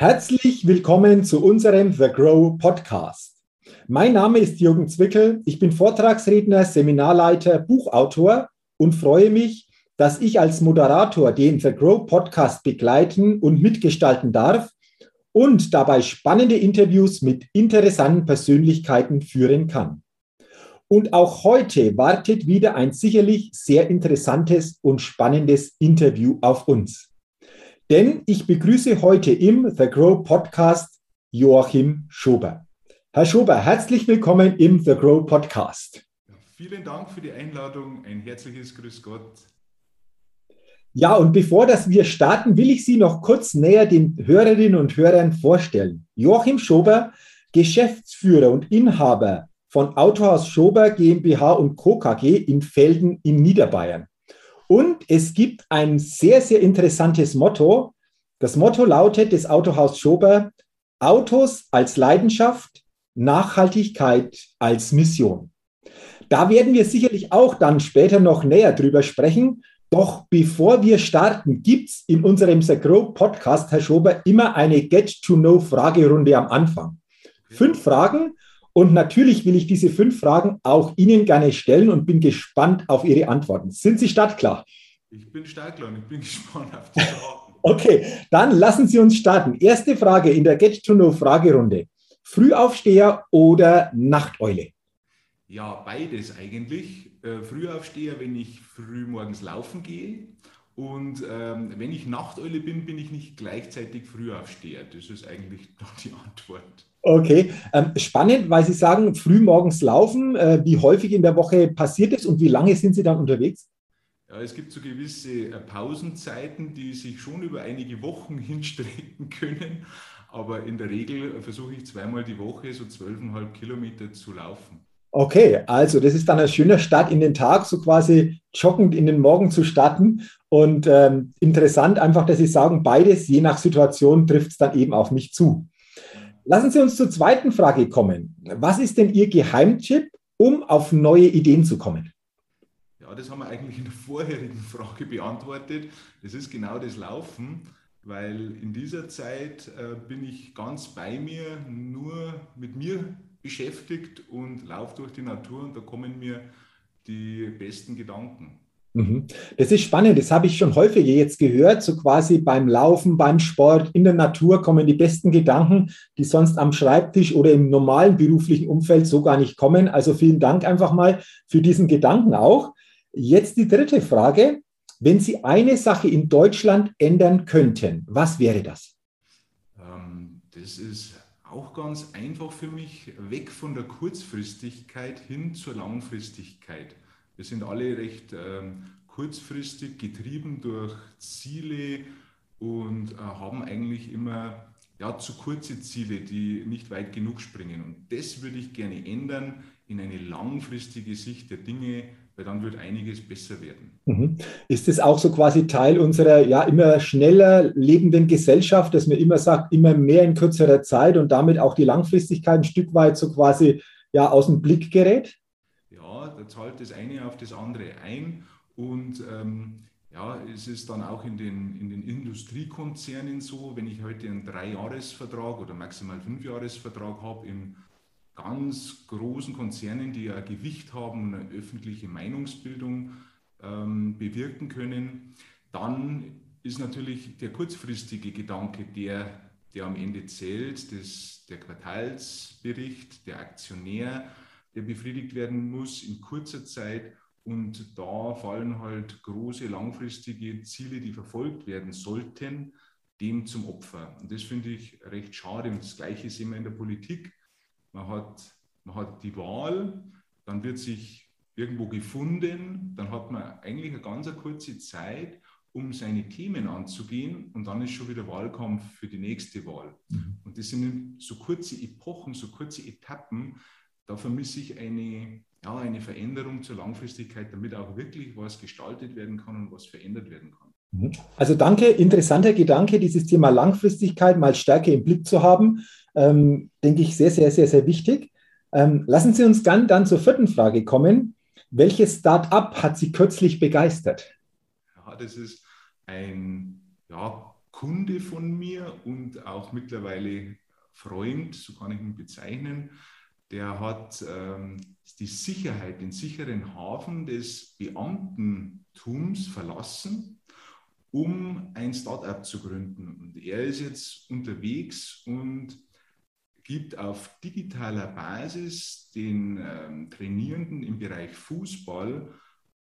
Herzlich willkommen zu unserem The Grow Podcast. Mein Name ist Jürgen Zwickel. Ich bin Vortragsredner, Seminarleiter, Buchautor und freue mich, dass ich als Moderator den The Grow Podcast begleiten und mitgestalten darf und dabei spannende Interviews mit interessanten Persönlichkeiten führen kann. Und auch heute wartet wieder ein sicherlich sehr interessantes und spannendes Interview auf uns. Denn ich begrüße heute im The Grow Podcast Joachim Schober. Herr Schober, herzlich willkommen im The Grow Podcast. Vielen Dank für die Einladung. Ein herzliches Grüß Gott. Ja, und bevor das wir starten, will ich Sie noch kurz näher den Hörerinnen und Hörern vorstellen. Joachim Schober, Geschäftsführer und Inhaber von Autohaus Schober GmbH und Co. KG in Felden in Niederbayern. Und es gibt ein sehr, sehr interessantes Motto. Das Motto lautet des Autohaus Schober, Autos als Leidenschaft, Nachhaltigkeit als Mission. Da werden wir sicherlich auch dann später noch näher drüber sprechen. Doch bevor wir starten, gibt es in unserem Grow Podcast, Herr Schober, immer eine Get-to-Know-Fragerunde am Anfang. Fünf Fragen und natürlich will ich diese fünf Fragen auch Ihnen gerne stellen und bin gespannt auf Ihre Antworten. Sind Sie startklar? Ich bin startklar und ich bin gespannt auf die Fragen. okay, dann lassen Sie uns starten. Erste Frage in der Get-to-Know-Fragerunde. Frühaufsteher oder Nachteule? Ja, beides eigentlich. Äh, Frühaufsteher, wenn ich früh morgens laufen gehe. Und ähm, wenn ich Nachteule bin, bin ich nicht gleichzeitig Frühaufsteher. Das ist eigentlich die Antwort. Okay, ähm, spannend, weil Sie sagen, früh morgens laufen. Äh, wie häufig in der Woche passiert es und wie lange sind Sie dann unterwegs? Ja, es gibt so gewisse äh, Pausenzeiten, die sich schon über einige Wochen hinstrecken können. Aber in der Regel versuche ich zweimal die Woche so zwölfeinhalb Kilometer zu laufen. Okay, also das ist dann ein schöner Start in den Tag, so quasi joggend in den Morgen zu starten. Und ähm, interessant einfach, dass Sie sagen, beides, je nach Situation, trifft es dann eben auf mich zu. Lassen Sie uns zur zweiten Frage kommen. Was ist denn Ihr Geheimtipp, um auf neue Ideen zu kommen? Ja, das haben wir eigentlich in der vorherigen Frage beantwortet. Das ist genau das Laufen, weil in dieser Zeit äh, bin ich ganz bei mir, nur mit mir beschäftigt und laufe durch die Natur und da kommen mir die besten Gedanken. Mhm. Das ist spannend, das habe ich schon häufiger jetzt gehört, so quasi beim Laufen, beim Sport, in der Natur kommen die besten Gedanken, die sonst am Schreibtisch oder im normalen beruflichen Umfeld so gar nicht kommen. Also vielen Dank einfach mal für diesen Gedanken auch. Jetzt die dritte Frage. Wenn Sie eine Sache in Deutschland ändern könnten, was wäre das? Ähm, das ist auch ganz einfach für mich, weg von der Kurzfristigkeit hin zur Langfristigkeit. Wir sind alle recht ähm, kurzfristig getrieben durch Ziele und äh, haben eigentlich immer ja, zu kurze Ziele, die nicht weit genug springen. Und das würde ich gerne ändern in eine langfristige Sicht der Dinge, weil dann wird einiges besser werden. Mhm. Ist es auch so quasi Teil unserer ja immer schneller lebenden Gesellschaft, dass man immer sagt, immer mehr in kürzerer Zeit und damit auch die Langfristigkeit ein Stück weit so quasi ja aus dem Blick gerät? Da zahlt das eine auf das andere ein und ähm, ja, es ist dann auch in den, in den Industriekonzernen so, wenn ich heute einen Dreijahresvertrag oder maximal Fünfjahresvertrag habe in ganz großen Konzernen, die ja Gewicht haben und eine öffentliche Meinungsbildung ähm, bewirken können, dann ist natürlich der kurzfristige Gedanke der, der am Ende zählt, das, der Quartalsbericht, der Aktionär, der befriedigt werden muss in kurzer Zeit. Und da fallen halt große langfristige Ziele, die verfolgt werden sollten, dem zum Opfer. Und das finde ich recht schade. Und das Gleiche sehen wir in der Politik. Man hat, man hat die Wahl, dann wird sich irgendwo gefunden, dann hat man eigentlich eine ganz kurze Zeit, um seine Themen anzugehen und dann ist schon wieder Wahlkampf für die nächste Wahl. Mhm. Und das sind so kurze Epochen, so kurze Etappen, da vermisse ich eine, ja, eine Veränderung zur Langfristigkeit, damit auch wirklich was gestaltet werden kann und was verändert werden kann. Mhm. Also danke, interessanter Gedanke, dieses Thema Langfristigkeit mal stärker im Blick zu haben, ähm, denke ich sehr, sehr, sehr, sehr wichtig. Ähm, lassen Sie uns dann, dann zur vierten Frage kommen. Welches Start-up hat Sie kürzlich begeistert? Ja, das ist ein ja, Kunde von mir und auch mittlerweile Freund, so kann ich ihn bezeichnen. Der hat ähm, die Sicherheit, den sicheren Hafen des Beamtentums verlassen, um ein Startup zu gründen. Und er ist jetzt unterwegs und gibt auf digitaler Basis den ähm, Trainierenden im Bereich Fußball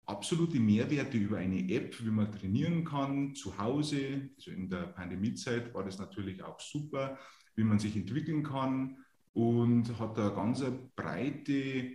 absolute Mehrwerte über eine App, wie man trainieren kann, zu Hause. Also in der Pandemiezeit war das natürlich auch super, wie man sich entwickeln kann und hat da ganz breite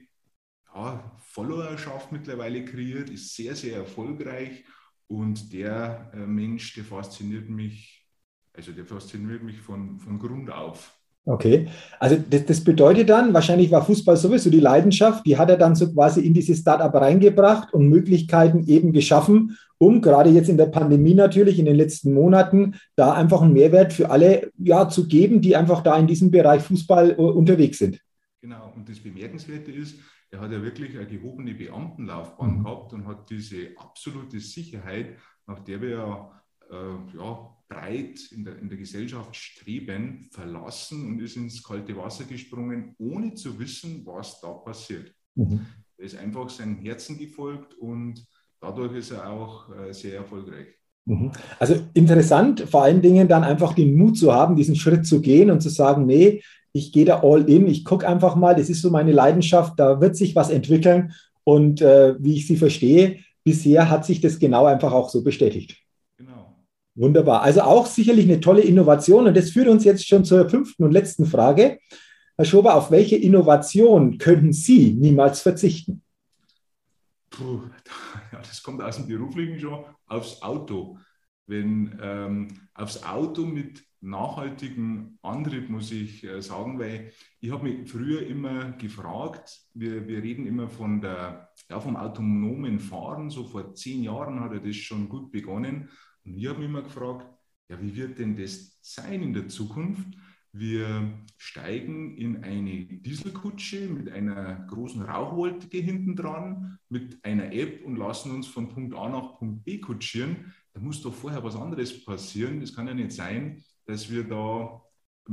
ja, Followerschaft mittlerweile kreiert, ist sehr, sehr erfolgreich. Und der äh, Mensch, der fasziniert mich, also der fasziniert mich von, von Grund auf. Okay, also das, das, bedeutet dann, wahrscheinlich war Fußball sowieso die Leidenschaft, die hat er dann so quasi in dieses Startup reingebracht und Möglichkeiten eben geschaffen, um gerade jetzt in der Pandemie natürlich in den letzten Monaten da einfach einen Mehrwert für alle ja, zu geben, die einfach da in diesem Bereich Fußball uh, unterwegs sind. Genau, und das Bemerkenswerte ist, er hat ja wirklich eine gehobene Beamtenlaufbahn mhm. gehabt und hat diese absolute Sicherheit, nach der wir ja, äh, ja breit in der, in der Gesellschaft streben, verlassen und ist ins kalte Wasser gesprungen, ohne zu wissen, was da passiert. Mhm. Er ist einfach seinem Herzen gefolgt und dadurch ist er auch äh, sehr erfolgreich. Mhm. Also interessant, vor allen Dingen dann einfach den Mut zu haben, diesen Schritt zu gehen und zu sagen, nee, ich gehe da all in, ich gucke einfach mal, das ist so meine Leidenschaft, da wird sich was entwickeln und äh, wie ich sie verstehe, bisher hat sich das genau einfach auch so bestätigt. Wunderbar. Also auch sicherlich eine tolle Innovation. Und das führt uns jetzt schon zur fünften und letzten Frage. Herr Schober, auf welche Innovation könnten Sie niemals verzichten? Puh, ja, das kommt aus dem Beruflichen schon aufs Auto. Wenn ähm, aufs Auto mit nachhaltigem Antrieb, muss ich äh, sagen, weil ich habe mich früher immer gefragt, wir, wir reden immer von der, ja, vom autonomen Fahren, so vor zehn Jahren hat er das schon gut begonnen. Und ich habe mich immer gefragt, ja, wie wird denn das sein in der Zukunft? Wir steigen in eine Dieselkutsche mit einer großen Rauchwolke hinten dran, mit einer App und lassen uns von Punkt A nach Punkt B kutschieren. Da muss doch vorher was anderes passieren. Das kann ja nicht sein, dass wir da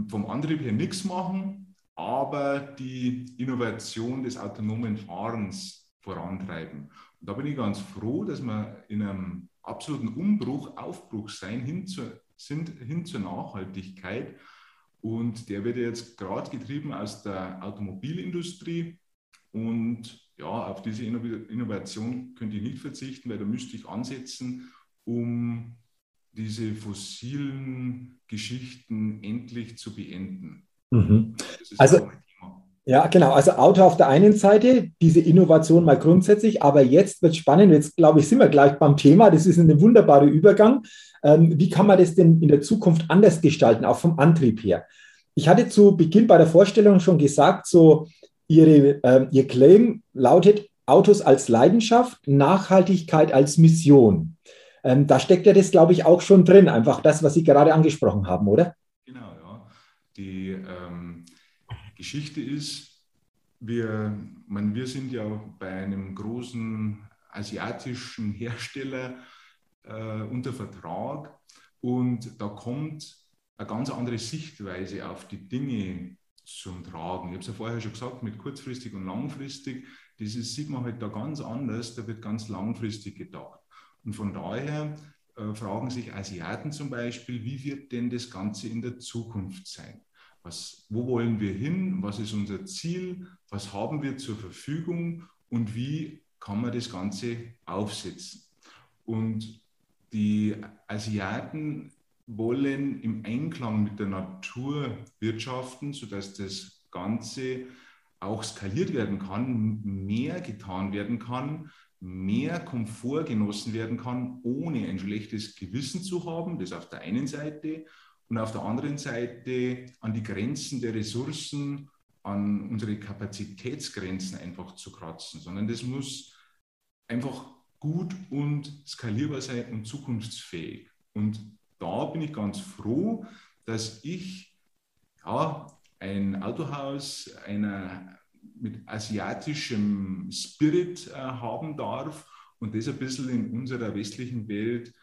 vom Antrieb her nichts machen, aber die Innovation des autonomen Fahrens vorantreiben. Und da bin ich ganz froh, dass wir in einem absoluten Umbruch, Aufbruch sein hin zur, sind, hin zur Nachhaltigkeit. Und der wird jetzt gerade getrieben aus der Automobilindustrie. Und ja, auf diese Innovation könnte ich nicht verzichten, weil da müsste ich ansetzen, um diese fossilen Geschichten endlich zu beenden. Mhm. Also, ja, genau. Also Auto auf der einen Seite, diese Innovation mal grundsätzlich, aber jetzt wird es spannend. Jetzt glaube ich, sind wir gleich beim Thema. Das ist ein wunderbarer Übergang. Ähm, wie kann man das denn in der Zukunft anders gestalten, auch vom Antrieb her? Ich hatte zu Beginn bei der Vorstellung schon gesagt, so Ihre, äh, Ihr Claim lautet Autos als Leidenschaft, Nachhaltigkeit als Mission. Ähm, da steckt ja das, glaube ich, auch schon drin, einfach das, was Sie gerade angesprochen haben, oder? Genau, ja. Die ähm Geschichte ist, wir, man, wir sind ja bei einem großen asiatischen Hersteller äh, unter Vertrag und da kommt eine ganz andere Sichtweise auf die Dinge zum Tragen. Ich habe es ja vorher schon gesagt, mit kurzfristig und langfristig, dieses sieht man halt da ganz anders, da wird ganz langfristig gedacht. Und von daher äh, fragen sich Asiaten zum Beispiel, wie wird denn das Ganze in der Zukunft sein? Was, wo wollen wir hin? Was ist unser Ziel? Was haben wir zur Verfügung? Und wie kann man das Ganze aufsetzen? Und die Asiaten wollen im Einklang mit der Natur wirtschaften, sodass das Ganze auch skaliert werden kann, mehr getan werden kann, mehr Komfort genossen werden kann, ohne ein schlechtes Gewissen zu haben, das auf der einen Seite, und auf der anderen Seite an die Grenzen der Ressourcen, an unsere Kapazitätsgrenzen einfach zu kratzen, sondern das muss einfach gut und skalierbar sein und zukunftsfähig. Und da bin ich ganz froh, dass ich ja, ein Autohaus einer, mit asiatischem Spirit äh, haben darf und das ein bisschen in unserer westlichen Welt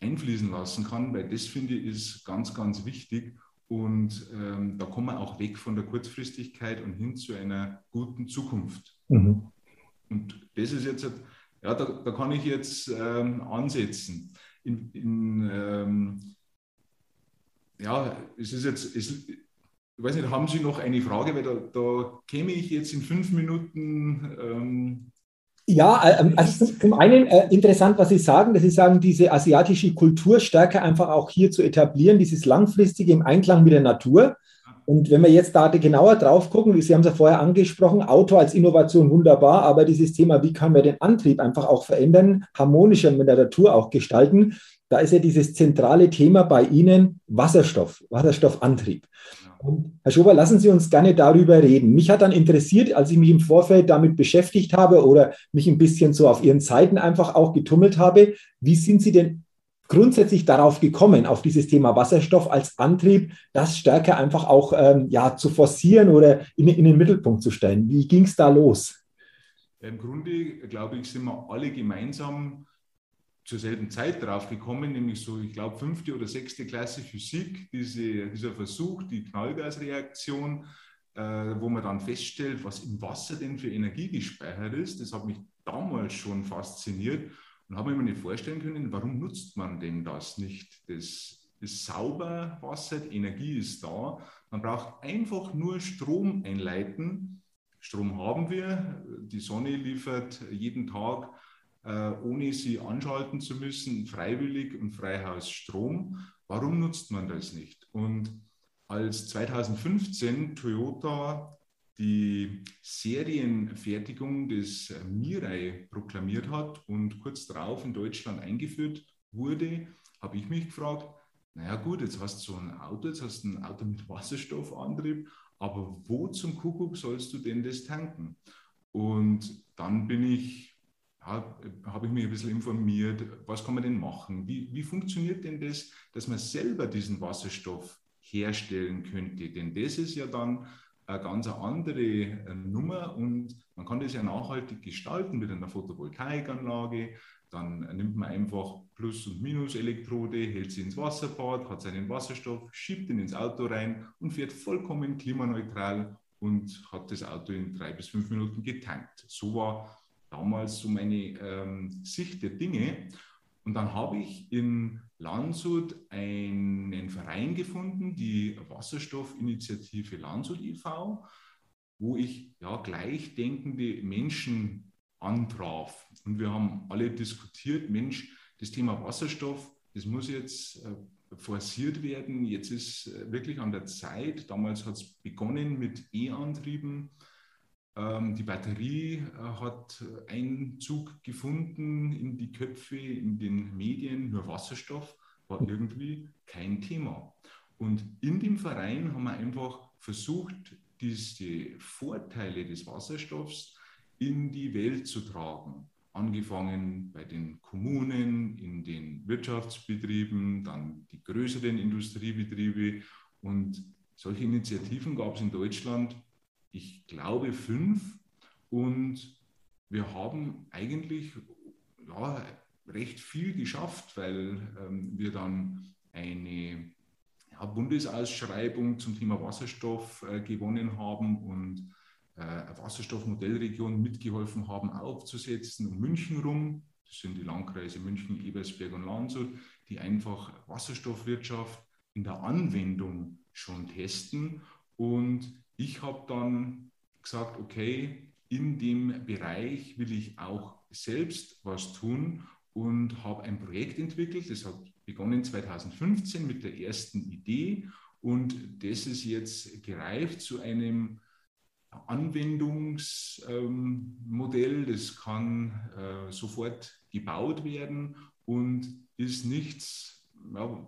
einfließen lassen kann, weil das finde ich ist ganz, ganz wichtig. Und ähm, da kommen wir auch weg von der Kurzfristigkeit und hin zu einer guten Zukunft. Mhm. Und das ist jetzt, ja, da, da kann ich jetzt ähm, ansetzen. In, in ähm, ja, es ist jetzt, es, ich weiß nicht, haben Sie noch eine Frage, weil da, da käme ich jetzt in fünf Minuten ähm, ja, äh, ähm, also zum einen äh, interessant, was Sie sagen, dass Sie sagen, diese asiatische Kultur stärker einfach auch hier zu etablieren, dieses langfristige im Einklang mit der Natur. Und wenn wir jetzt da genauer drauf gucken, Sie haben es ja vorher angesprochen, Auto als Innovation wunderbar, aber dieses Thema, wie können wir den Antrieb einfach auch verändern, harmonischer mit der Natur auch gestalten, da ist ja dieses zentrale Thema bei Ihnen Wasserstoff, Wasserstoffantrieb. Und Herr Schober, lassen Sie uns gerne darüber reden. Mich hat dann interessiert, als ich mich im Vorfeld damit beschäftigt habe oder mich ein bisschen so auf Ihren Seiten einfach auch getummelt habe, wie sind Sie denn grundsätzlich darauf gekommen, auf dieses Thema Wasserstoff als Antrieb, das stärker einfach auch ähm, ja, zu forcieren oder in, in den Mittelpunkt zu stellen? Wie ging es da los? Im Grunde, glaube ich, sind wir alle gemeinsam zur selben Zeit drauf gekommen, nämlich so, ich glaube, fünfte oder sechste Klasse Physik, diese, dieser Versuch, die Knallgasreaktion, äh, wo man dann feststellt, was im Wasser denn für Energie gespeichert ist. Das hat mich damals schon fasziniert und habe mir nicht vorstellen können, warum nutzt man denn das nicht? Das ist sauber, Wasser, die Energie ist da. Man braucht einfach nur Strom einleiten. Strom haben wir, die Sonne liefert jeden Tag ohne sie anschalten zu müssen, freiwillig und Freihaus Strom. Warum nutzt man das nicht? Und als 2015 Toyota die Serienfertigung des Mirai proklamiert hat und kurz darauf in Deutschland eingeführt wurde, habe ich mich gefragt, naja gut, jetzt hast du so ein Auto, jetzt hast du ein Auto mit Wasserstoffantrieb, aber wo zum Kuckuck sollst du denn das tanken? Und dann bin ich habe ich mich ein bisschen informiert, was kann man denn machen? Wie, wie funktioniert denn das, dass man selber diesen Wasserstoff herstellen könnte? Denn das ist ja dann eine ganz andere äh, Nummer und man kann das ja nachhaltig gestalten mit einer Photovoltaikanlage. Dann nimmt man einfach Plus- und Minus-Elektrode, hält sie ins Wasserbad, hat seinen Wasserstoff, schiebt ihn ins Auto rein und fährt vollkommen klimaneutral und hat das Auto in drei bis fünf Minuten getankt. So war damals so meine ähm, Sicht der Dinge. Und dann habe ich in Landshut einen Verein gefunden, die Wasserstoffinitiative Landshut e.V., wo ich ja gleichdenkende Menschen antraf. Und wir haben alle diskutiert, Mensch, das Thema Wasserstoff, das muss jetzt äh, forciert werden. Jetzt ist äh, wirklich an der Zeit. Damals hat es begonnen mit E-Antrieben. Ähm, die Batterie äh, hat Einzug gefunden in die Köpfe, in den Medien, nur Wasserstoff war irgendwie kein Thema. Und in dem Verein haben wir einfach versucht, diese Vorteile des Wasserstoffs in die Welt zu tragen. Angefangen bei den Kommunen, in den Wirtschaftsbetrieben, dann die größeren Industriebetriebe. Und solche Initiativen gab es in Deutschland ich glaube, fünf. Und wir haben eigentlich ja, recht viel geschafft, weil ähm, wir dann eine ja, Bundesausschreibung zum Thema Wasserstoff äh, gewonnen haben und äh, Wasserstoffmodellregion mitgeholfen haben aufzusetzen um München rum. Das sind die Landkreise München, Ebersberg und Landshut, die einfach Wasserstoffwirtschaft in der Anwendung schon testen. Und ich habe dann gesagt, okay, in dem Bereich will ich auch selbst was tun und habe ein Projekt entwickelt. Das hat begonnen 2015 mit der ersten Idee und das ist jetzt gereift zu einem Anwendungsmodell. das kann äh, sofort gebaut werden und ist nichts, ja,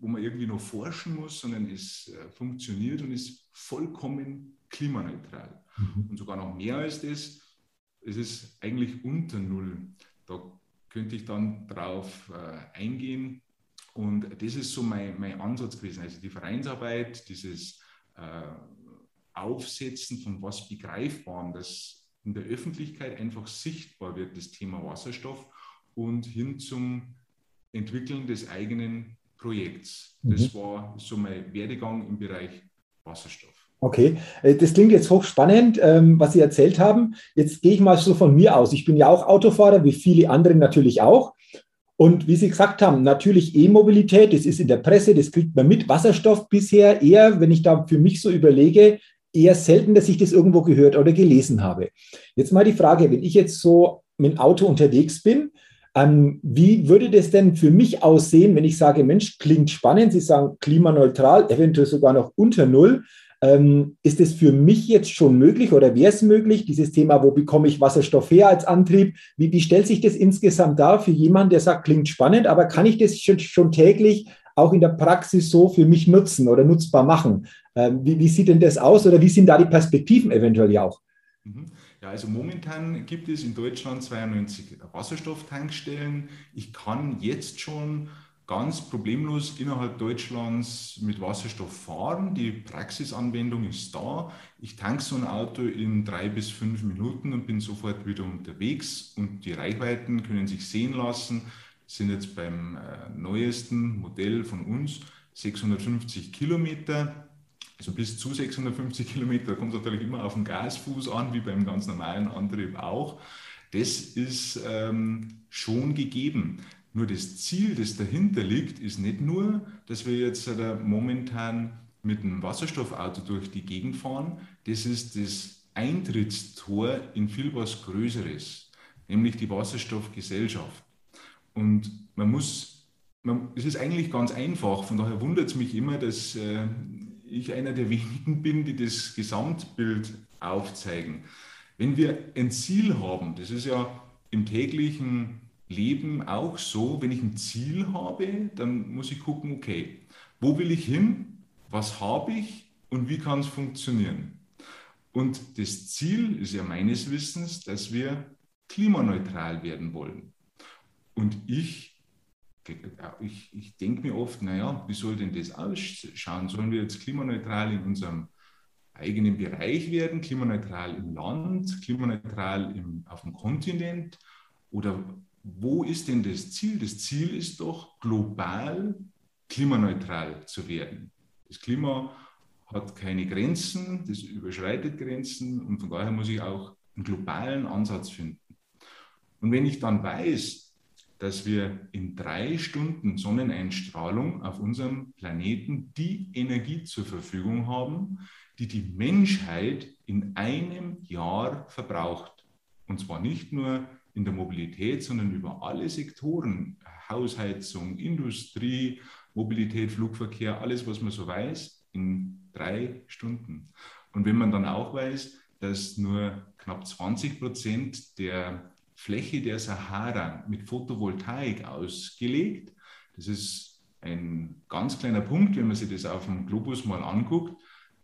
wo man irgendwie noch forschen muss, sondern es äh, funktioniert und ist vollkommen klimaneutral. Mhm. Und sogar noch mehr als das, es ist eigentlich unter Null. Da könnte ich dann drauf äh, eingehen. Und das ist so mein, mein Ansatz gewesen. Also die Vereinsarbeit, dieses äh, Aufsetzen von was Begreifbarem, das in der Öffentlichkeit einfach sichtbar wird, das Thema Wasserstoff und hin zum Entwickeln des eigenen Projekts. Das mhm. war so mein Werdegang im Bereich Wasserstoff. Okay, äh, das klingt jetzt hochspannend, ähm, was Sie erzählt haben. Jetzt gehe ich mal so von mir aus. Ich bin ja auch Autofahrer, wie viele andere natürlich auch. Und wie Sie gesagt haben, natürlich E-Mobilität, das ist in der Presse, das kriegt man mit. Wasserstoff bisher eher, wenn ich da für mich so überlege, eher selten, dass ich das irgendwo gehört oder gelesen habe. Jetzt mal die Frage, wenn ich jetzt so mit dem Auto unterwegs bin, ähm, wie würde das denn für mich aussehen, wenn ich sage, Mensch, klingt spannend, Sie sagen klimaneutral, eventuell sogar noch unter Null. Ähm, ist es für mich jetzt schon möglich oder wäre es möglich, dieses Thema, wo bekomme ich Wasserstoff her als Antrieb? Wie, wie stellt sich das insgesamt dar für jemanden, der sagt, klingt spannend, aber kann ich das schon, schon täglich auch in der Praxis so für mich nutzen oder nutzbar machen? Ähm, wie, wie, sieht denn das aus oder wie sind da die Perspektiven eventuell ja auch? Mhm. Ja, also momentan gibt es in Deutschland 92 Wasserstofftankstellen. Ich kann jetzt schon ganz problemlos innerhalb Deutschlands mit Wasserstoff fahren. Die Praxisanwendung ist da. Ich tanke so ein Auto in drei bis fünf Minuten und bin sofort wieder unterwegs. Und die Reichweiten können sich sehen lassen. Sind jetzt beim äh, neuesten Modell von uns 650 Kilometer. Also bis zu 650 Kilometer kommt es natürlich immer auf den Gasfuß an, wie beim ganz normalen Antrieb auch. Das ist ähm, schon gegeben. Nur das Ziel, das dahinter liegt, ist nicht nur, dass wir jetzt momentan mit einem Wasserstoffauto durch die Gegend fahren. Das ist das Eintrittstor in viel was Größeres, nämlich die Wasserstoffgesellschaft. Und man muss, man, es ist eigentlich ganz einfach, von daher wundert es mich immer, dass äh, ich einer der wenigen bin, die das Gesamtbild aufzeigen. Wenn wir ein Ziel haben, das ist ja im täglichen Leben auch so, wenn ich ein Ziel habe, dann muss ich gucken, okay, wo will ich hin, was habe ich und wie kann es funktionieren. Und das Ziel ist ja meines Wissens, dass wir klimaneutral werden wollen. Und ich, ich, ich denke mir oft, naja, wie soll denn das ausschauen? Sollen wir jetzt klimaneutral in unserem eigenen Bereich werden, klimaneutral im Land, klimaneutral im, auf dem Kontinent? Oder wo ist denn das Ziel? Das Ziel ist doch, global klimaneutral zu werden. Das Klima hat keine Grenzen, das überschreitet Grenzen und von daher muss ich auch einen globalen Ansatz finden. Und wenn ich dann weiß, dass wir in drei Stunden Sonneneinstrahlung auf unserem Planeten die Energie zur Verfügung haben, die die Menschheit in einem Jahr verbraucht. Und zwar nicht nur in der Mobilität, sondern über alle Sektoren, Hausheizung, Industrie, Mobilität, Flugverkehr, alles, was man so weiß, in drei Stunden. Und wenn man dann auch weiß, dass nur knapp 20 Prozent der Fläche der Sahara mit Photovoltaik ausgelegt, das ist ein ganz kleiner Punkt, wenn man sich das auf dem Globus mal anguckt,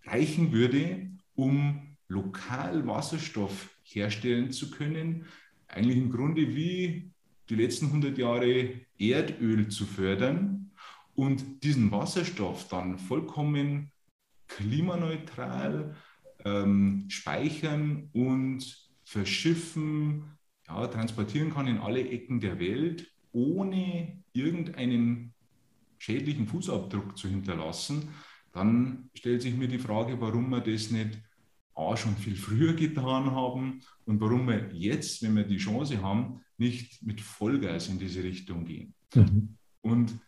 reichen würde, um lokal Wasserstoff herstellen zu können, eigentlich im Grunde wie die letzten 100 Jahre Erdöl zu fördern und diesen Wasserstoff dann vollkommen klimaneutral ähm, speichern und verschiffen, ja, transportieren kann in alle Ecken der Welt, ohne irgendeinen schädlichen Fußabdruck zu hinterlassen, dann stellt sich mir die Frage, warum man das nicht A, schon viel früher getan haben und warum wir jetzt, wenn wir die Chance haben, nicht mit Vollgas in diese Richtung gehen. Mhm. Und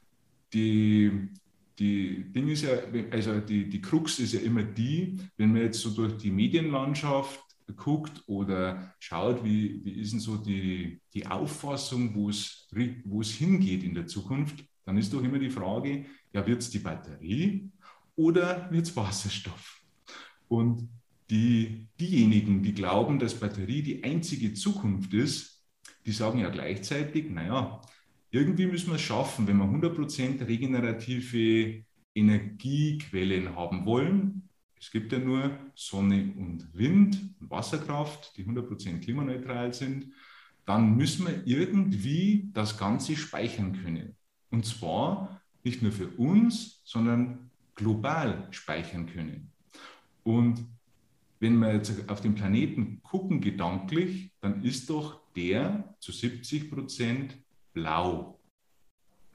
die, die Ding ist ja, also die, die Krux ist ja immer die, wenn man jetzt so durch die Medienlandschaft guckt oder schaut, wie, wie ist denn so die, die Auffassung, wo es, hingeht in der Zukunft, dann ist doch immer die Frage, ja, wird es die Batterie oder wird es Wasserstoff? Und die, diejenigen, die glauben, dass Batterie die einzige Zukunft ist, die sagen ja gleichzeitig, naja, irgendwie müssen wir es schaffen, wenn wir 100% regenerative Energiequellen haben wollen. Es gibt ja nur Sonne und Wind und Wasserkraft, die 100% klimaneutral sind. Dann müssen wir irgendwie das Ganze speichern können. Und zwar nicht nur für uns, sondern global speichern können. Und wenn wir jetzt auf den Planeten gucken, gedanklich, dann ist doch der zu 70 Prozent blau.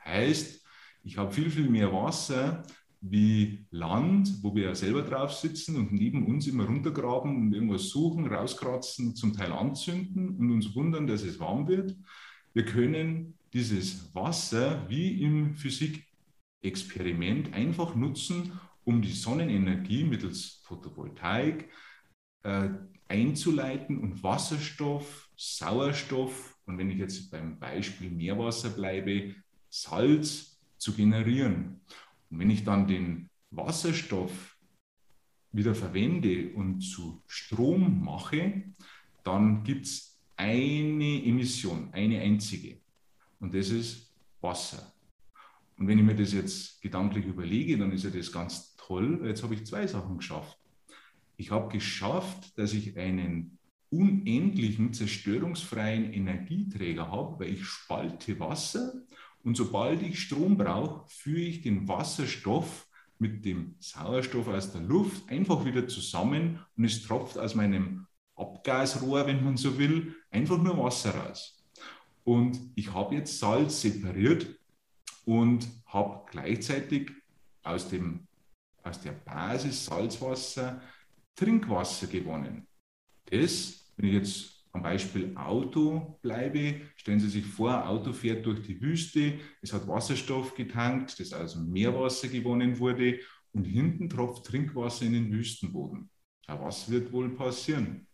Heißt, ich habe viel, viel mehr Wasser wie Land, wo wir ja selber drauf sitzen und neben uns immer runtergraben und irgendwas suchen, rauskratzen, zum Teil anzünden und uns wundern, dass es warm wird. Wir können dieses Wasser wie im Physikexperiment einfach nutzen, um die Sonnenenergie mittels Photovoltaik äh, einzuleiten und Wasserstoff, Sauerstoff und wenn ich jetzt beim Beispiel Meerwasser bleibe, Salz zu generieren. Und wenn ich dann den Wasserstoff wieder verwende und zu Strom mache, dann gibt es eine Emission, eine einzige. Und das ist Wasser. Und wenn ich mir das jetzt gedanklich überlege, dann ist ja das ganz toll. Jetzt habe ich zwei Sachen geschafft. Ich habe geschafft, dass ich einen unendlichen, zerstörungsfreien Energieträger habe, weil ich spalte Wasser und sobald ich Strom brauche, führe ich den Wasserstoff mit dem Sauerstoff aus der Luft einfach wieder zusammen und es tropft aus meinem Abgasrohr, wenn man so will, einfach nur Wasser raus. Und ich habe jetzt Salz separiert und habe gleichzeitig aus, dem, aus der Basis Salzwasser Trinkwasser gewonnen. Das, wenn ich jetzt am Beispiel Auto bleibe, stellen Sie sich vor, Auto fährt durch die Wüste, es hat Wasserstoff getankt, das also Meerwasser gewonnen wurde und hinten tropft Trinkwasser in den Wüstenboden. Ja, was wird wohl passieren?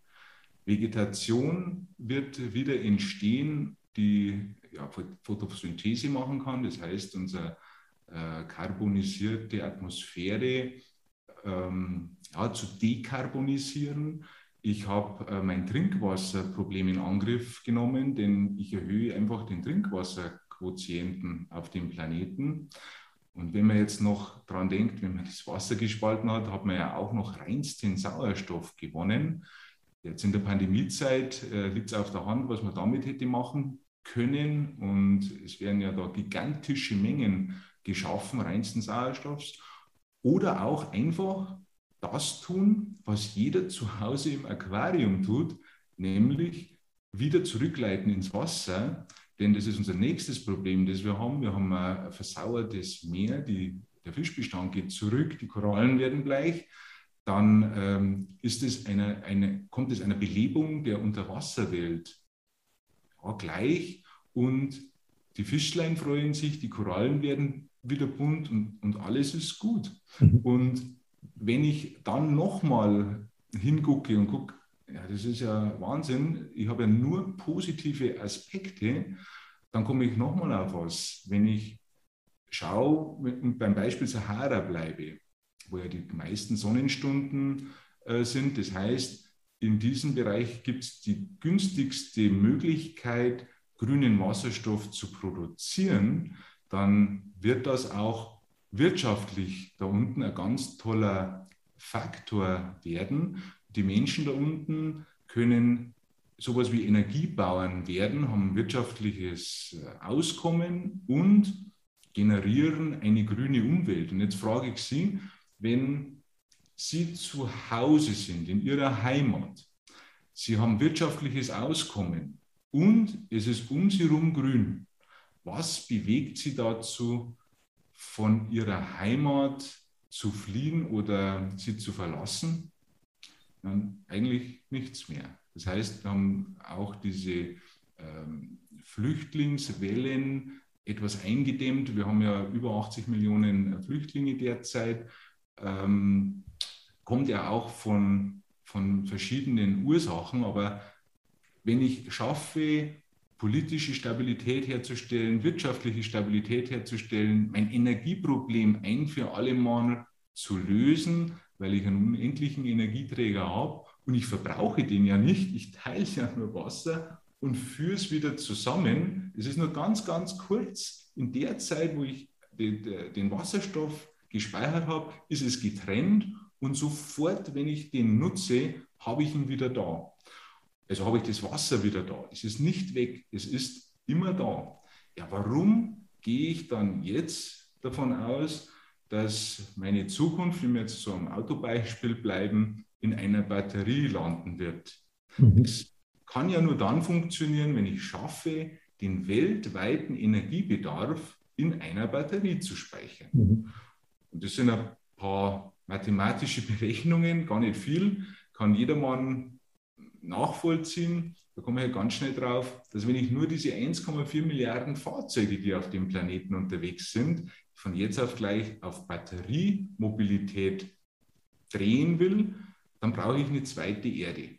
Vegetation wird wieder entstehen, die ja, Photosynthese machen kann. Das heißt, unsere äh, karbonisierte Atmosphäre ähm, ja, zu dekarbonisieren ich habe äh, mein Trinkwasserproblem in Angriff genommen, denn ich erhöhe einfach den Trinkwasserquotienten auf dem Planeten. Und wenn man jetzt noch daran denkt, wenn man das Wasser gespalten hat, hat man ja auch noch reinsten Sauerstoff gewonnen. Jetzt in der Pandemiezeit äh, liegt es auf der Hand, was man damit hätte machen können. Und es werden ja da gigantische Mengen geschaffen, reinsten Sauerstoffs. Oder auch einfach das tun, was jeder zu Hause im Aquarium tut, nämlich wieder zurückleiten ins Wasser. Denn das ist unser nächstes Problem, das wir haben. Wir haben ein versauertes Meer, die, der Fischbestand geht zurück, die Korallen werden bleich. Dann ähm, ist es eine, eine, kommt es einer Belebung der Unterwasserwelt ja, gleich und die Fischlein freuen sich, die Korallen werden wieder bunt und, und alles ist gut. Mhm. Und wenn ich dann nochmal hingucke und gucke, ja, das ist ja Wahnsinn, ich habe ja nur positive Aspekte, dann komme ich nochmal auf was. Wenn ich schaue und beim Beispiel Sahara bleibe, wo ja die meisten Sonnenstunden äh, sind, das heißt, in diesem Bereich gibt es die günstigste Möglichkeit, grünen Wasserstoff zu produzieren, dann wird das auch wirtschaftlich da unten ein ganz toller Faktor werden. Die Menschen da unten können sowas wie Energiebauern werden, haben wirtschaftliches äh, Auskommen und generieren eine grüne Umwelt. Und jetzt frage ich Sie, wenn Sie zu Hause sind, in Ihrer Heimat, Sie haben wirtschaftliches Auskommen und es ist um Sie herum grün, was bewegt Sie dazu, von ihrer Heimat zu fliehen oder sie zu verlassen? Dann eigentlich nichts mehr. Das heißt, wir haben auch diese ähm, Flüchtlingswellen etwas eingedämmt. Wir haben ja über 80 Millionen Flüchtlinge derzeit. Ähm, kommt ja auch von, von verschiedenen Ursachen, aber wenn ich schaffe, politische Stabilität herzustellen, wirtschaftliche Stabilität herzustellen, mein Energieproblem ein für alle Mal zu lösen, weil ich einen unendlichen Energieträger habe und ich verbrauche den ja nicht, ich teile ja nur Wasser und führe es wieder zusammen. Es ist nur ganz, ganz kurz. In der Zeit, wo ich den Wasserstoff gespeichert habe, ist es getrennt und sofort, wenn ich den nutze, habe ich ihn wieder da. Also habe ich das Wasser wieder da. Es ist nicht weg, es ist immer da. Ja, warum gehe ich dann jetzt davon aus, dass meine Zukunft, wenn wir jetzt so am Autobeispiel bleiben, in einer Batterie landen wird? Mhm. Es kann ja nur dann funktionieren, wenn ich schaffe, den weltweiten Energiebedarf in einer Batterie zu speichern. Mhm. Und das sind ein paar mathematische Berechnungen, gar nicht viel, kann jedermann nachvollziehen. Da komme ich ja ganz schnell drauf, dass wenn ich nur diese 1,4 Milliarden Fahrzeuge, die auf dem Planeten unterwegs sind, von jetzt auf gleich auf Batteriemobilität drehen will, dann brauche ich eine zweite Erde.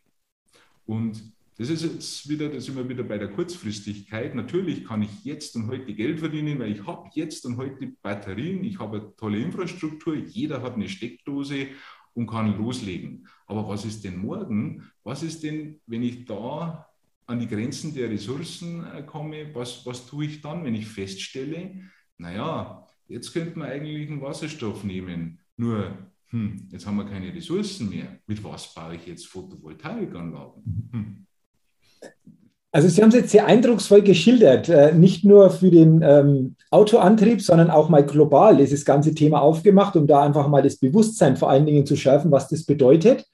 Und das ist jetzt wieder, da sind wir wieder bei der Kurzfristigkeit. Natürlich kann ich jetzt und heute Geld verdienen, weil ich habe jetzt und heute Batterien, ich habe eine tolle Infrastruktur, jeder hat eine Steckdose und kann loslegen. Aber was ist denn morgen? Was ist denn, wenn ich da an die Grenzen der Ressourcen äh, komme? Was, was tue ich dann, wenn ich feststelle, naja, jetzt könnte man eigentlich einen Wasserstoff nehmen. Nur, hm, jetzt haben wir keine Ressourcen mehr. Mit was baue ich jetzt Photovoltaikanlagen? Hm. Also Sie haben es jetzt sehr eindrucksvoll geschildert, äh, nicht nur für den ähm, Autoantrieb, sondern auch mal global dieses ganze Thema aufgemacht, um da einfach mal das Bewusstsein vor allen Dingen zu schärfen, was das bedeutet.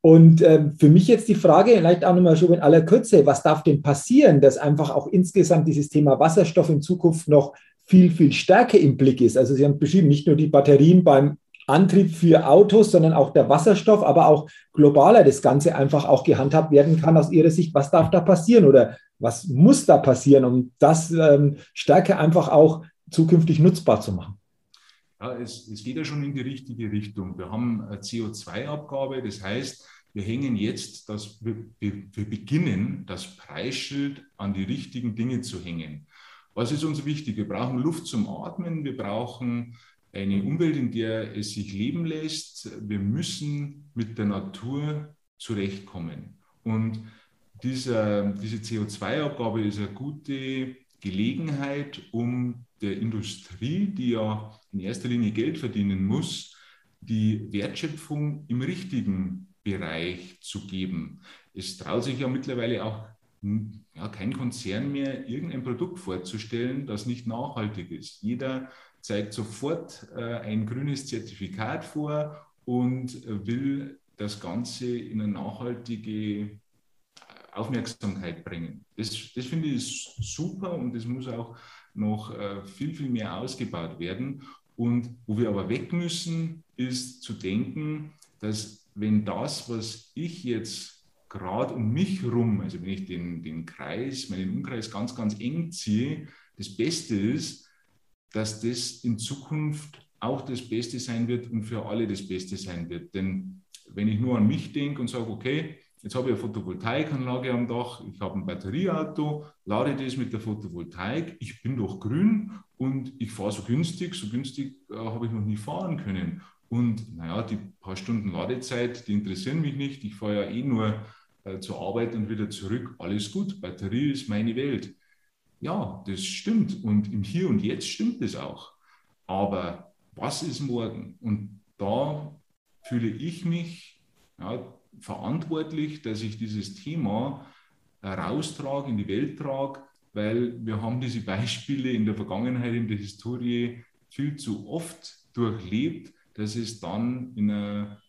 Und äh, für mich jetzt die Frage, vielleicht auch nochmal schon in aller Kürze, was darf denn passieren, dass einfach auch insgesamt dieses Thema Wasserstoff in Zukunft noch viel, viel stärker im Blick ist? Also Sie haben beschrieben, nicht nur die Batterien beim Antrieb für Autos, sondern auch der Wasserstoff, aber auch globaler das Ganze einfach auch gehandhabt werden kann aus Ihrer Sicht. Was darf da passieren oder was muss da passieren, um das ähm, stärker einfach auch zukünftig nutzbar zu machen? Ja, es, es geht ja schon in die richtige Richtung. Wir haben eine CO2-Abgabe, das heißt, wir hängen jetzt, das, wir, wir beginnen, das Preisschild an die richtigen Dinge zu hängen. Was ist uns wichtig? Wir brauchen Luft zum Atmen, wir brauchen eine Umwelt, in der es sich leben lässt. Wir müssen mit der Natur zurechtkommen. Und dieser, diese CO2-Abgabe ist eine gute Gelegenheit, um der Industrie, die ja in erster Linie Geld verdienen muss, die Wertschöpfung im richtigen Bereich zu geben. Es traut sich ja mittlerweile auch ja, kein Konzern mehr, irgendein Produkt vorzustellen, das nicht nachhaltig ist. Jeder zeigt sofort äh, ein grünes Zertifikat vor und will das Ganze in eine nachhaltige äh, Aufmerksamkeit bringen. Das, das finde ich super und das muss auch noch äh, viel, viel mehr ausgebaut werden. Und wo wir aber weg müssen, ist zu denken, dass wenn das, was ich jetzt gerade um mich herum, also wenn ich den, den Kreis, meinen Umkreis ganz, ganz eng ziehe, das Beste ist, dass das in Zukunft auch das Beste sein wird und für alle das Beste sein wird. Denn wenn ich nur an mich denke und sage, okay, jetzt habe ich eine Photovoltaikanlage am Dach, ich habe ein Batterieauto, lade das mit der Photovoltaik, ich bin doch grün und ich fahre so günstig, so günstig äh, habe ich noch nie fahren können. Und naja, die paar Stunden Ladezeit, die interessieren mich nicht. Ich fahre ja eh nur äh, zur Arbeit und wieder zurück. Alles gut, Batterie ist meine Welt. Ja, das stimmt. Und im Hier und Jetzt stimmt es auch. Aber was ist morgen? Und da fühle ich mich ja, verantwortlich, dass ich dieses Thema heraustrage, in die Welt trage, weil wir haben diese Beispiele in der Vergangenheit, in der Historie viel zu oft durchlebt, dass es dann in eine,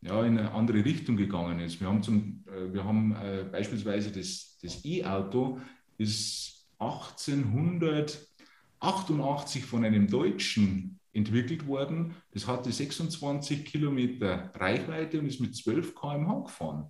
ja, in eine andere Richtung gegangen ist. Wir haben, zum, äh, wir haben äh, beispielsweise das, das E-Auto ist 1888 von einem Deutschen entwickelt worden. Das hatte 26 Kilometer Reichweite und ist mit 12 km/h gefahren.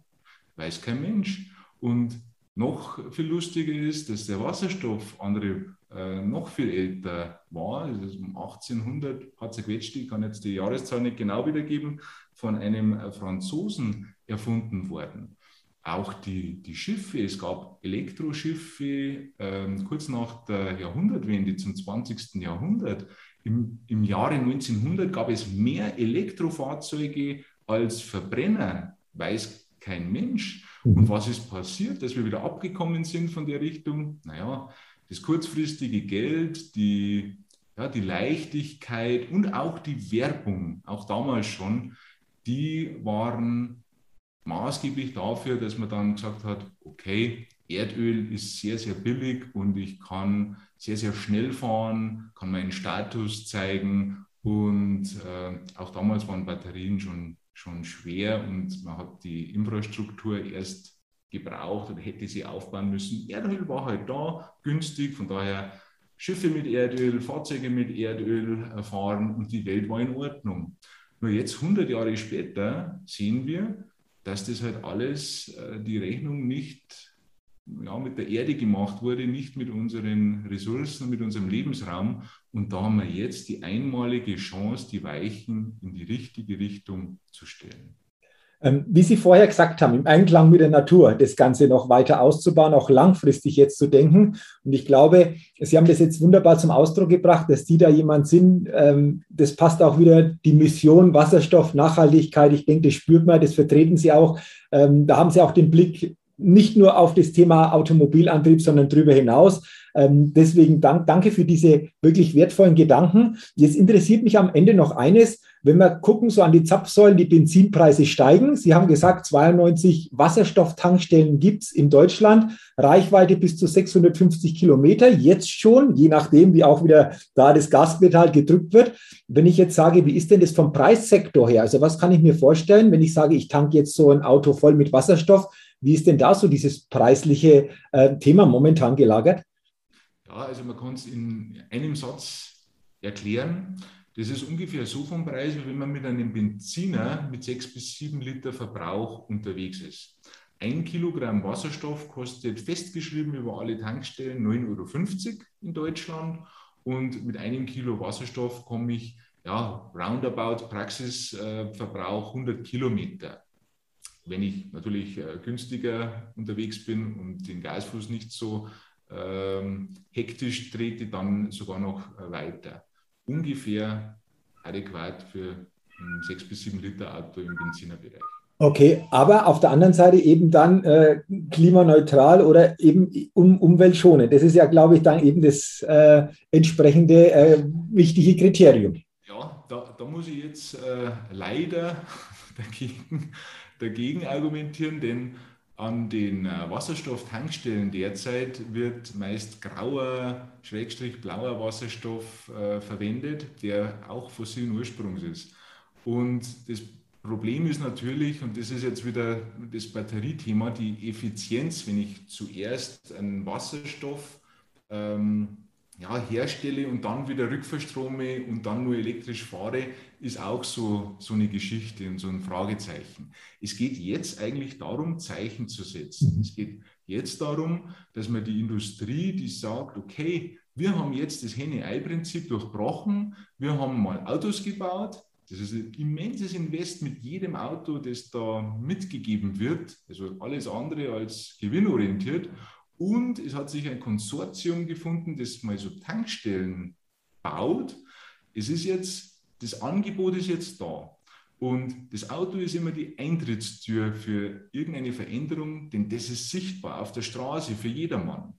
Weiß kein Mensch. Und noch viel lustiger ist, dass der Wasserstoff andere äh, noch viel älter war. Also um 1800 hat es gequetscht, ich kann jetzt die Jahreszahl nicht genau wiedergeben, von einem Franzosen erfunden worden auch die, die Schiffe, es gab Elektroschiffe ähm, kurz nach der Jahrhundertwende zum 20. Jahrhundert. Im, Im Jahre 1900 gab es mehr Elektrofahrzeuge als Verbrenner, weiß kein Mensch. Mhm. Und was ist passiert, dass wir wieder abgekommen sind von der Richtung? Naja, das kurzfristige Geld, die, ja, die Leichtigkeit und auch die Werbung, auch damals schon, die waren maßgeblich dafür, dass man dann gesagt hat, okay, Erdöl ist sehr, sehr billig und ich kann sehr, sehr schnell fahren, kann meinen Status zeigen und äh, auch damals waren Batterien schon, schon schwer und man hat die Infrastruktur erst gebraucht oder hätte sie aufbauen müssen. Erdöl war halt da, günstig, von daher Schiffe mit Erdöl, Fahrzeuge mit Erdöl fahren und die Welt war in Ordnung. Nur jetzt, 100 Jahre später, sehen wir, dass das halt alles, äh, die Rechnung nicht ja, mit der Erde gemacht wurde, nicht mit unseren Ressourcen, mit unserem Lebensraum. Und da haben wir jetzt die einmalige Chance, die Weichen in die richtige Richtung zu stellen. Ähm, wie Sie vorher gesagt haben, im Einklang mit der Natur das Ganze noch weiter auszubauen, auch langfristig jetzt zu denken. Und ich glaube, Sie haben das jetzt wunderbar zum Ausdruck gebracht, dass Sie da jemand sind. Ähm, das passt auch wieder die Mission Wasserstoff, Nachhaltigkeit. Ich denke, das spürt man, das vertreten Sie auch. Ähm, da haben Sie auch den Blick nicht nur auf das Thema Automobilantrieb, sondern darüber hinaus. Deswegen dank, danke für diese wirklich wertvollen Gedanken. Jetzt interessiert mich am Ende noch eines. Wenn wir gucken, so an die Zapfsäulen, die Benzinpreise steigen. Sie haben gesagt, 92 Wasserstofftankstellen gibt es in Deutschland, Reichweite bis zu 650 Kilometer, jetzt schon, je nachdem, wie auch wieder da das Gaspedal gedrückt wird. Wenn ich jetzt sage, wie ist denn das vom Preissektor her? Also was kann ich mir vorstellen, wenn ich sage, ich tanke jetzt so ein Auto voll mit Wasserstoff? Wie ist denn da so dieses preisliche äh, Thema momentan gelagert? Ja, also man kann es in einem Satz erklären. Das ist ungefähr so vom Preis, wie wenn man mit einem Benziner mit 6 bis 7 Liter Verbrauch unterwegs ist. Ein Kilogramm Wasserstoff kostet festgeschrieben über alle Tankstellen 9,50 Euro in Deutschland und mit einem Kilo Wasserstoff komme ich ja, roundabout Praxisverbrauch 100 Kilometer. Wenn ich natürlich äh, günstiger unterwegs bin und den Gasfuß nicht so ähm, hektisch trete, dann sogar noch äh, weiter. Ungefähr adäquat für ein 6 bis 7 Liter Auto im Benzinerbereich. Okay, aber auf der anderen Seite eben dann äh, klimaneutral oder eben um, umweltschonend. Das ist ja, glaube ich, dann eben das äh, entsprechende äh, wichtige Kriterium. Ja, da, da muss ich jetzt äh, leider dagegen, dagegen argumentieren, denn an den äh, Wasserstofftankstellen derzeit wird meist grauer, schrägstrich blauer Wasserstoff äh, verwendet, der auch fossilen Ursprungs ist. Und das Problem ist natürlich, und das ist jetzt wieder das Batteriethema, die Effizienz, wenn ich zuerst einen Wasserstoff ähm, ja, herstelle und dann wieder rückverstrome und dann nur elektrisch fahre, ist auch so, so eine Geschichte und so ein Fragezeichen. Es geht jetzt eigentlich darum, Zeichen zu setzen. Mhm. Es geht jetzt darum, dass man die Industrie, die sagt, okay, wir haben jetzt das Henne-Ei-Prinzip durchbrochen, wir haben mal Autos gebaut, das ist ein immenses Invest mit jedem Auto, das da mitgegeben wird, also alles andere als gewinnorientiert. Und es hat sich ein Konsortium gefunden, das mal so Tankstellen baut. Es ist jetzt, das Angebot ist jetzt da. Und das Auto ist immer die Eintrittstür für irgendeine Veränderung, denn das ist sichtbar auf der Straße für jedermann.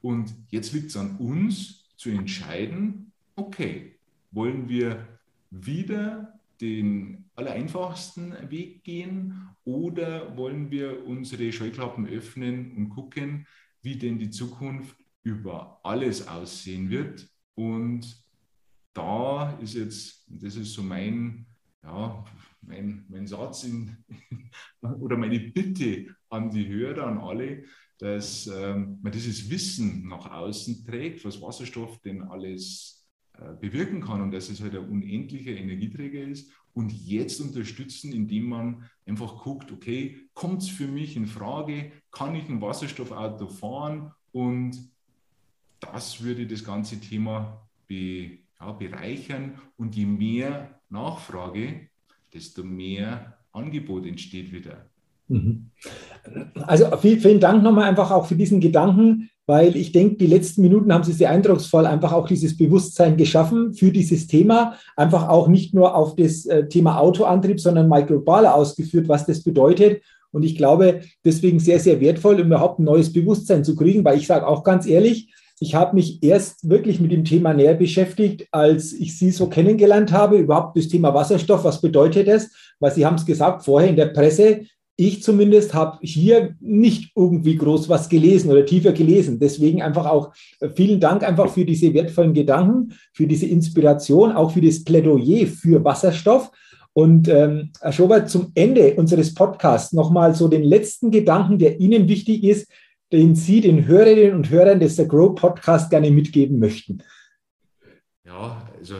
Und jetzt liegt es an uns zu entscheiden, okay, wollen wir wieder den allereinfachsten Weg gehen oder wollen wir unsere Scheuklappen öffnen und gucken, wie denn die Zukunft über alles aussehen wird. Und da ist jetzt, das ist so mein, ja, mein, mein Satz in, oder meine Bitte an die Hörer, an alle, dass ähm, man dieses Wissen nach außen trägt, was Wasserstoff denn alles äh, bewirken kann und dass es halt ein unendlicher Energieträger ist und jetzt unterstützen, indem man einfach guckt, okay, kommt es für mich in Frage, kann ich ein Wasserstoffauto fahren und das würde das ganze Thema be, ja, bereichern und je mehr Nachfrage, desto mehr Angebot entsteht wieder. Mhm. Also vielen Dank nochmal einfach auch für diesen Gedanken weil ich denke, die letzten Minuten haben Sie sehr eindrucksvoll einfach auch dieses Bewusstsein geschaffen für dieses Thema, einfach auch nicht nur auf das äh, Thema Autoantrieb, sondern mal globaler ausgeführt, was das bedeutet. Und ich glaube, deswegen sehr, sehr wertvoll, um überhaupt ein neues Bewusstsein zu kriegen, weil ich sage auch ganz ehrlich, ich habe mich erst wirklich mit dem Thema näher beschäftigt, als ich Sie so kennengelernt habe, überhaupt das Thema Wasserstoff, was bedeutet das? Weil Sie haben es gesagt, vorher in der Presse ich zumindest habe hier nicht irgendwie groß was gelesen oder tiefer gelesen. Deswegen einfach auch äh, vielen Dank einfach für diese wertvollen Gedanken, für diese Inspiration, auch für das Plädoyer für Wasserstoff. Und ähm, Herr Schobert, zum Ende unseres Podcasts nochmal so den letzten Gedanken, der Ihnen wichtig ist, den Sie den Hörerinnen und Hörern des The Grow Podcast gerne mitgeben möchten? Ja, also,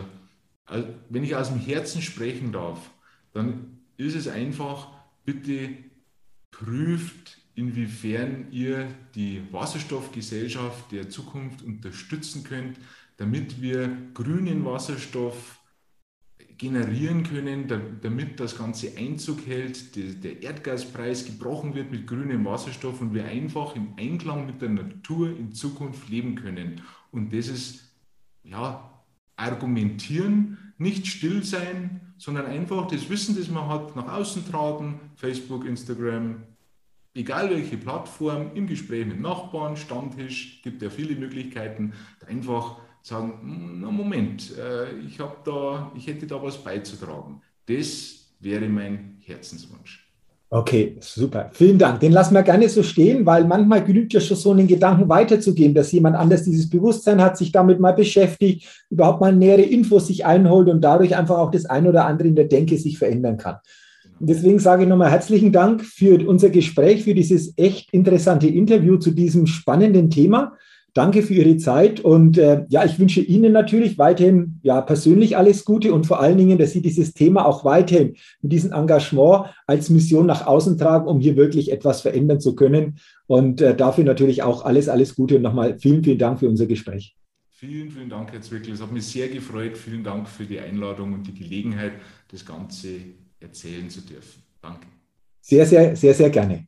also wenn ich aus dem Herzen sprechen darf, dann ist es einfach, bitte prüft, inwiefern ihr die Wasserstoffgesellschaft der Zukunft unterstützen könnt, damit wir grünen Wasserstoff generieren können, damit das Ganze Einzug hält, der Erdgaspreis gebrochen wird mit grünem Wasserstoff und wir einfach im Einklang mit der Natur in Zukunft leben können. Und das ist ja argumentieren, nicht still sein, sondern einfach das Wissen, das man hat, nach außen tragen, Facebook, Instagram, egal welche Plattform, im Gespräch mit Nachbarn, Stammtisch, gibt ja viele Möglichkeiten, einfach sagen, na Moment, äh, ich, da, ich hätte da was beizutragen. Das wäre mein Herzenswunsch. Okay, super. Vielen Dank. Den lassen wir gerne so stehen, weil manchmal genügt ja schon so einen Gedanken weiterzugeben, dass jemand anders dieses Bewusstsein hat, sich damit mal beschäftigt, überhaupt mal nähere Infos sich einholt und dadurch einfach auch das ein oder andere in der Denke sich verändern kann. Deswegen sage ich nochmal herzlichen Dank für unser Gespräch, für dieses echt interessante Interview zu diesem spannenden Thema. Danke für Ihre Zeit und äh, ja, ich wünsche Ihnen natürlich weiterhin ja persönlich alles Gute und vor allen Dingen, dass Sie dieses Thema auch weiterhin mit diesem Engagement als Mission nach außen tragen, um hier wirklich etwas verändern zu können. Und äh, dafür natürlich auch alles, alles Gute und nochmal vielen, vielen Dank für unser Gespräch. Vielen, vielen Dank jetzt wirklich. Es hat mich sehr gefreut. Vielen Dank für die Einladung und die Gelegenheit, das Ganze erzählen zu dürfen. Danke. Sehr, sehr, sehr, sehr gerne.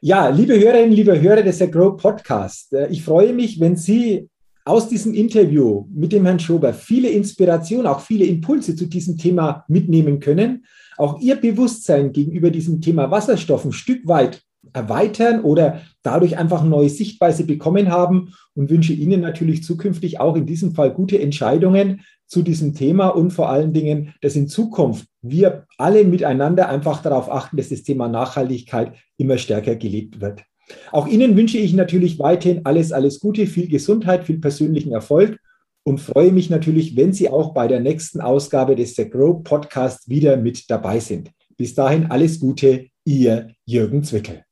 Ja, liebe Hörerinnen, liebe Hörer des Grow Podcast, äh, ich freue mich, wenn Sie aus diesem Interview mit dem Herrn Schober viele Inspirationen, auch viele Impulse zu diesem Thema mitnehmen können, auch Ihr Bewusstsein gegenüber diesem Thema Wasserstoff ein Stück weit erweitern oder dadurch einfach eine neue Sichtweise bekommen haben und wünsche Ihnen natürlich zukünftig auch in diesem Fall gute Entscheidungen zu diesem Thema und vor allen Dingen, dass in Zukunft wir alle miteinander einfach darauf achten, dass das Thema Nachhaltigkeit immer stärker gelebt wird. Auch Ihnen wünsche ich natürlich weiterhin alles, alles Gute, viel Gesundheit, viel persönlichen Erfolg und freue mich natürlich, wenn Sie auch bei der nächsten Ausgabe des The Grow Podcast wieder mit dabei sind. Bis dahin alles Gute, Ihr Jürgen Zwickel.